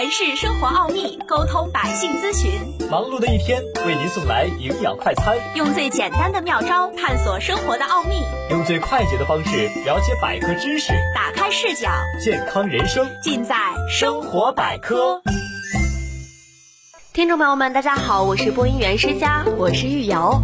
诠释生活奥秘，沟通百姓咨询。忙碌的一天，为您送来营养快餐，用最简单的妙招探索生活的奥秘，用最快捷的方式了解百科知识，打开视角，健康人生尽在生活百科。听众朋友们，大家好，我是播音员施佳，我是玉瑶。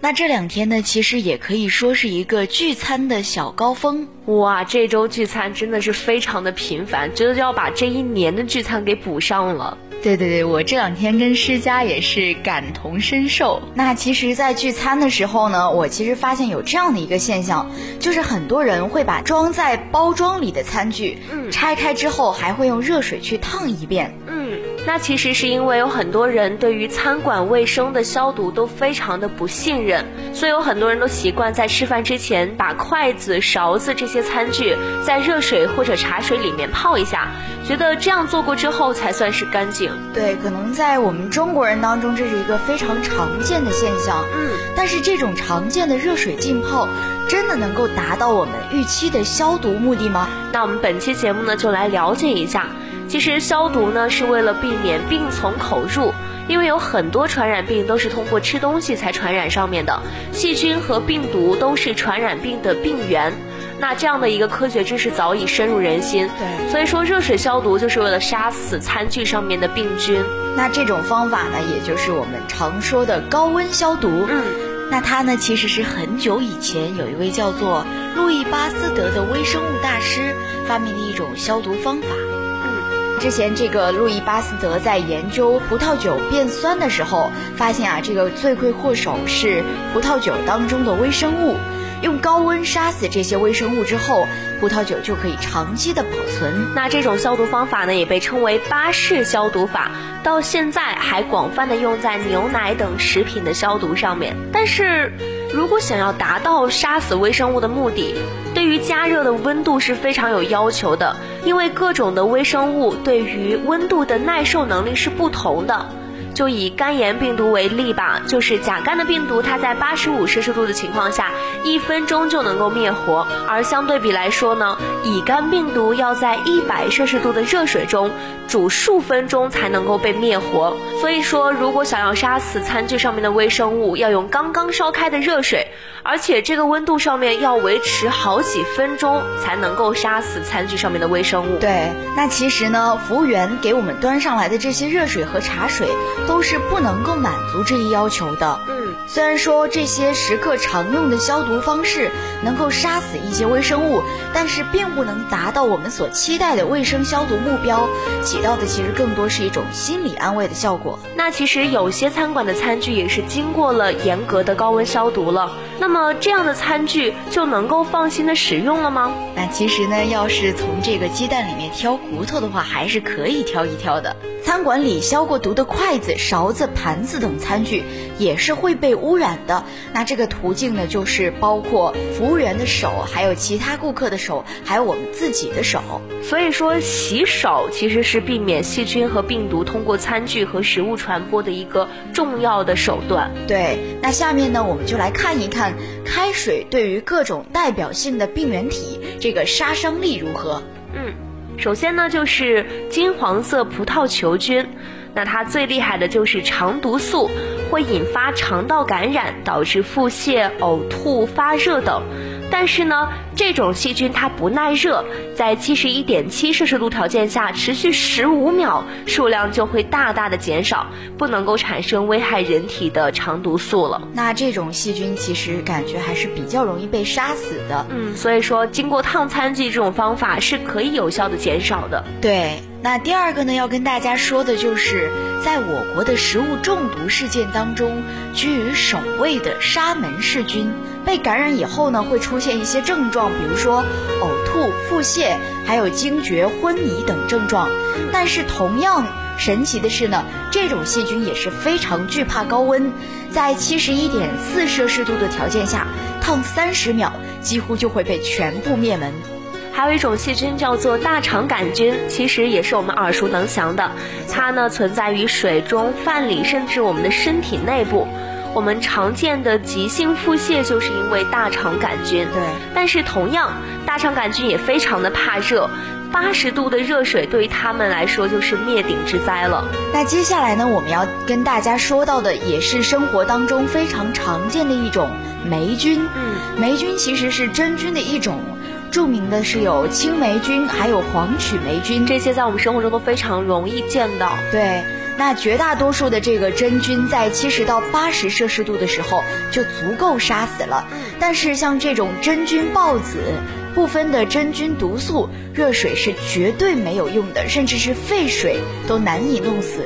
那这两天呢，其实也可以说是一个聚餐的小高峰。哇，这周聚餐真的是非常的频繁，觉得要把这一年的聚餐给补上了。对对对，我这两天跟施佳也是感同身受。那其实，在聚餐的时候呢，我其实发现有这样的一个现象，就是很多人会把装在包装里的餐具，嗯，拆开之后还会用热水去烫一遍，嗯。那其实是因为有很多人对于餐馆卫生的消毒都非常的不信任，所以有很多人都习惯在吃饭之前把筷子、勺子这些餐具在热水或者茶水里面泡一下，觉得这样做过之后才算是干净。对，可能在我们中国人当中这是一个非常常见的现象。嗯，但是这种常见的热水浸泡，真的能够达到我们预期的消毒目的吗？那我们本期节目呢，就来了解一下。其实消毒呢是为了避免病从口入，因为有很多传染病都是通过吃东西才传染上面的，细菌和病毒都是传染病的病源。那这样的一个科学知识早已深入人心，对，所以说热水消毒就是为了杀死餐具上面的病菌。那这种方法呢，也就是我们常说的高温消毒。嗯，那它呢其实是很久以前有一位叫做路易巴斯德的微生物大师发明的一种消毒方法。之前这个路易巴斯德在研究葡萄酒变酸的时候，发现啊，这个罪魁祸首是葡萄酒当中的微生物。用高温杀死这些微生物之后，葡萄酒就可以长期的保存。那这种消毒方法呢，也被称为巴氏消毒法，到现在还广泛的用在牛奶等食品的消毒上面。但是，如果想要达到杀死微生物的目的，对于加热的温度是非常有要求的，因为各种的微生物对于温度的耐受能力是不同的。就以肝炎病毒为例吧，就是甲肝的病毒，它在八十五摄氏度的情况下，一分钟就能够灭活；而相对比来说呢，乙肝病毒要在一百摄氏度的热水中煮数分钟才能够被灭活。所以说，如果想要杀死餐具上面的微生物，要用刚刚烧开的热水，而且这个温度上面要维持好几分钟才能够杀死餐具上面的微生物。对，那其实呢，服务员给我们端上来的这些热水和茶水。都是不能够满足这一要求的。嗯，虽然说这些食客常用的消毒方式能够杀死一些微生物，但是并不能达到我们所期待的卫生消毒目标，起到的其实更多是一种心理安慰的效果。那其实有些餐馆的餐具也是经过了严格的高温消毒了，那么这样的餐具就能够放心的使用了吗？那其实呢，要是从这个鸡蛋里面挑骨头的话，还是可以挑一挑的。餐馆里消过毒的筷子、勺子、盘子等餐具也是会被污染的。那这个途径呢，就是包括服务员的手，还有其他顾客的手，还有我们自己的手。所以说，洗手其实是避免细菌和病毒通过餐具和食物传播的一个重要的手段。对，那下面呢，我们就来看一看开水对于各种代表性的病原体这个杀伤力如何。嗯。首先呢，就是金黄色葡萄球菌，那它最厉害的就是肠毒素，会引发肠道感染，导致腹泻、呕吐、发热等。但是呢，这种细菌它不耐热，在七十一点七摄氏度条件下持续十五秒，数量就会大大的减少，不能够产生危害人体的肠毒素了。那这种细菌其实感觉还是比较容易被杀死的。嗯，所以说经过烫餐具这种方法是可以有效的减少的。对。那第二个呢，要跟大家说的就是，在我国的食物中毒事件当中，居于首位的沙门氏菌，被感染以后呢，会出现一些症状，比如说呕吐、腹泻，还有惊厥、昏迷等症状。但是同样神奇的是呢，这种细菌也是非常惧怕高温，在七十一点四摄氏度的条件下，烫三十秒，几乎就会被全部灭门。还有一种细菌叫做大肠杆菌，其实也是我们耳熟能详的。它呢存在于水中、饭里，甚至我们的身体内部。我们常见的急性腹泻就是因为大肠杆菌。对。但是同样，大肠杆菌也非常的怕热，八十度的热水对于他们来说就是灭顶之灾了。那接下来呢，我们要跟大家说到的也是生活当中非常常见的一种霉菌。嗯，霉菌其实是真菌的一种。著名的是有青霉菌，还有黄曲霉菌，这些在我们生活中都非常容易见到。对，那绝大多数的这个真菌在七十到八十摄氏度的时候就足够杀死了。但是像这种真菌孢子，部分的真菌毒素，热水是绝对没有用的，甚至是沸水都难以弄死。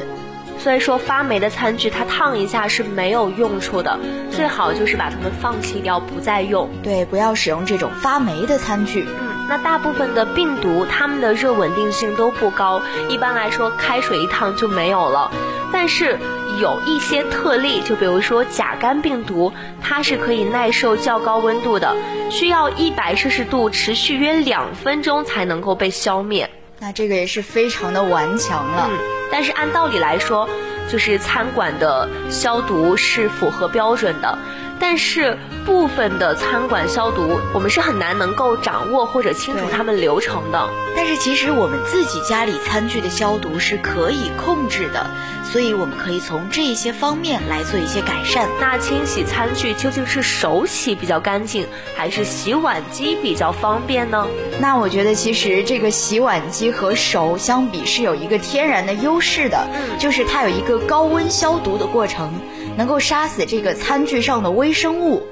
所以说发霉的餐具，它烫一下是没有用处的，最好就是把它们放弃掉，不再用。对，不要使用这种发霉的餐具。嗯，那大部分的病毒，它们的热稳定性都不高，一般来说开水一烫就没有了。但是有一些特例，就比如说甲肝病毒，它是可以耐受较高温度的，需要一百摄氏度持续约两分钟才能够被消灭。那这个也是非常的顽强了。嗯但是按道理来说，就是餐馆的消毒是符合标准的。但是部分的餐馆消毒，我们是很难能够掌握或者清楚他们流程的。但是其实我们自己家里餐具的消毒是可以控制的，所以我们可以从这些方面来做一些改善。那清洗餐具究竟是手洗比较干净，还是洗碗机比较方便呢？那我觉得其实这个洗碗机和手相比是有一个天然的优势的，就是它有一个高温消毒的过程。能够杀死这个餐具上的微生物，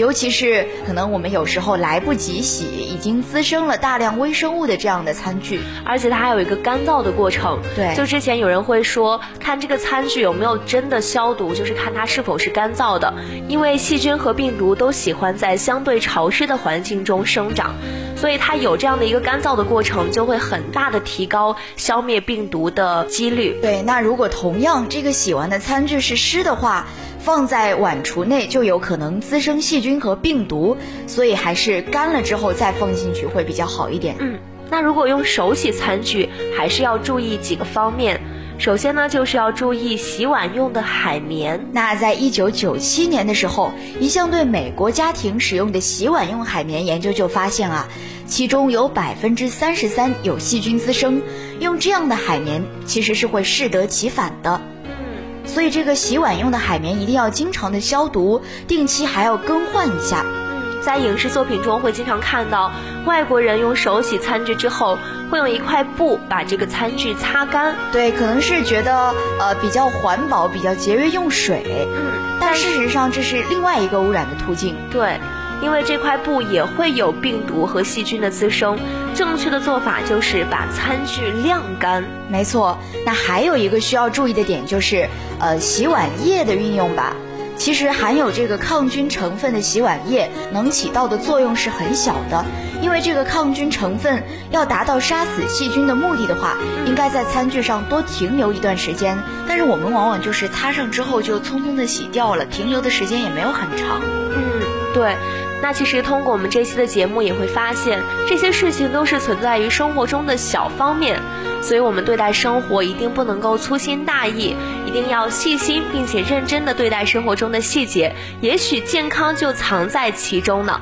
尤其是可能我们有时候来不及洗，已经滋生了大量微生物的这样的餐具，而且它还有一个干燥的过程。对，就之前有人会说，看这个餐具有没有真的消毒，就是看它是否是干燥的，因为细菌和病毒都喜欢在相对潮湿的环境中生长。所以它有这样的一个干燥的过程，就会很大的提高消灭病毒的几率。对，那如果同样这个洗完的餐具是湿的话，放在碗橱内就有可能滋生细菌和病毒，所以还是干了之后再放进去会比较好一点。嗯，那如果用手洗餐具，还是要注意几个方面。首先呢，就是要注意洗碗用的海绵。那在一九九七年的时候，一项对美国家庭使用的洗碗用海绵研究就发现啊，其中有百分之三十三有细菌滋生。用这样的海绵其实是会适得其反的。嗯，所以这个洗碗用的海绵一定要经常的消毒，定期还要更换一下。在影视作品中会经常看到外国人用手洗餐具之后，会用一块布把这个餐具擦干。对，可能是觉得呃比较环保，比较节约用水。嗯，但事实上这是另外一个污染的途径。对，因为这块布也会有病毒和细菌的滋生。正确的做法就是把餐具晾干。没错，那还有一个需要注意的点就是，呃，洗碗液的运用吧。其实含有这个抗菌成分的洗碗液能起到的作用是很小的，因为这个抗菌成分要达到杀死细菌的目的的话，应该在餐具上多停留一段时间。但是我们往往就是擦上之后就匆匆的洗掉了，停留的时间也没有很长。嗯，对。那其实通过我们这期的节目也会发现，这些事情都是存在于生活中的小方面，所以我们对待生活一定不能够粗心大意，一定要细心并且认真的对待生活中的细节，也许健康就藏在其中呢。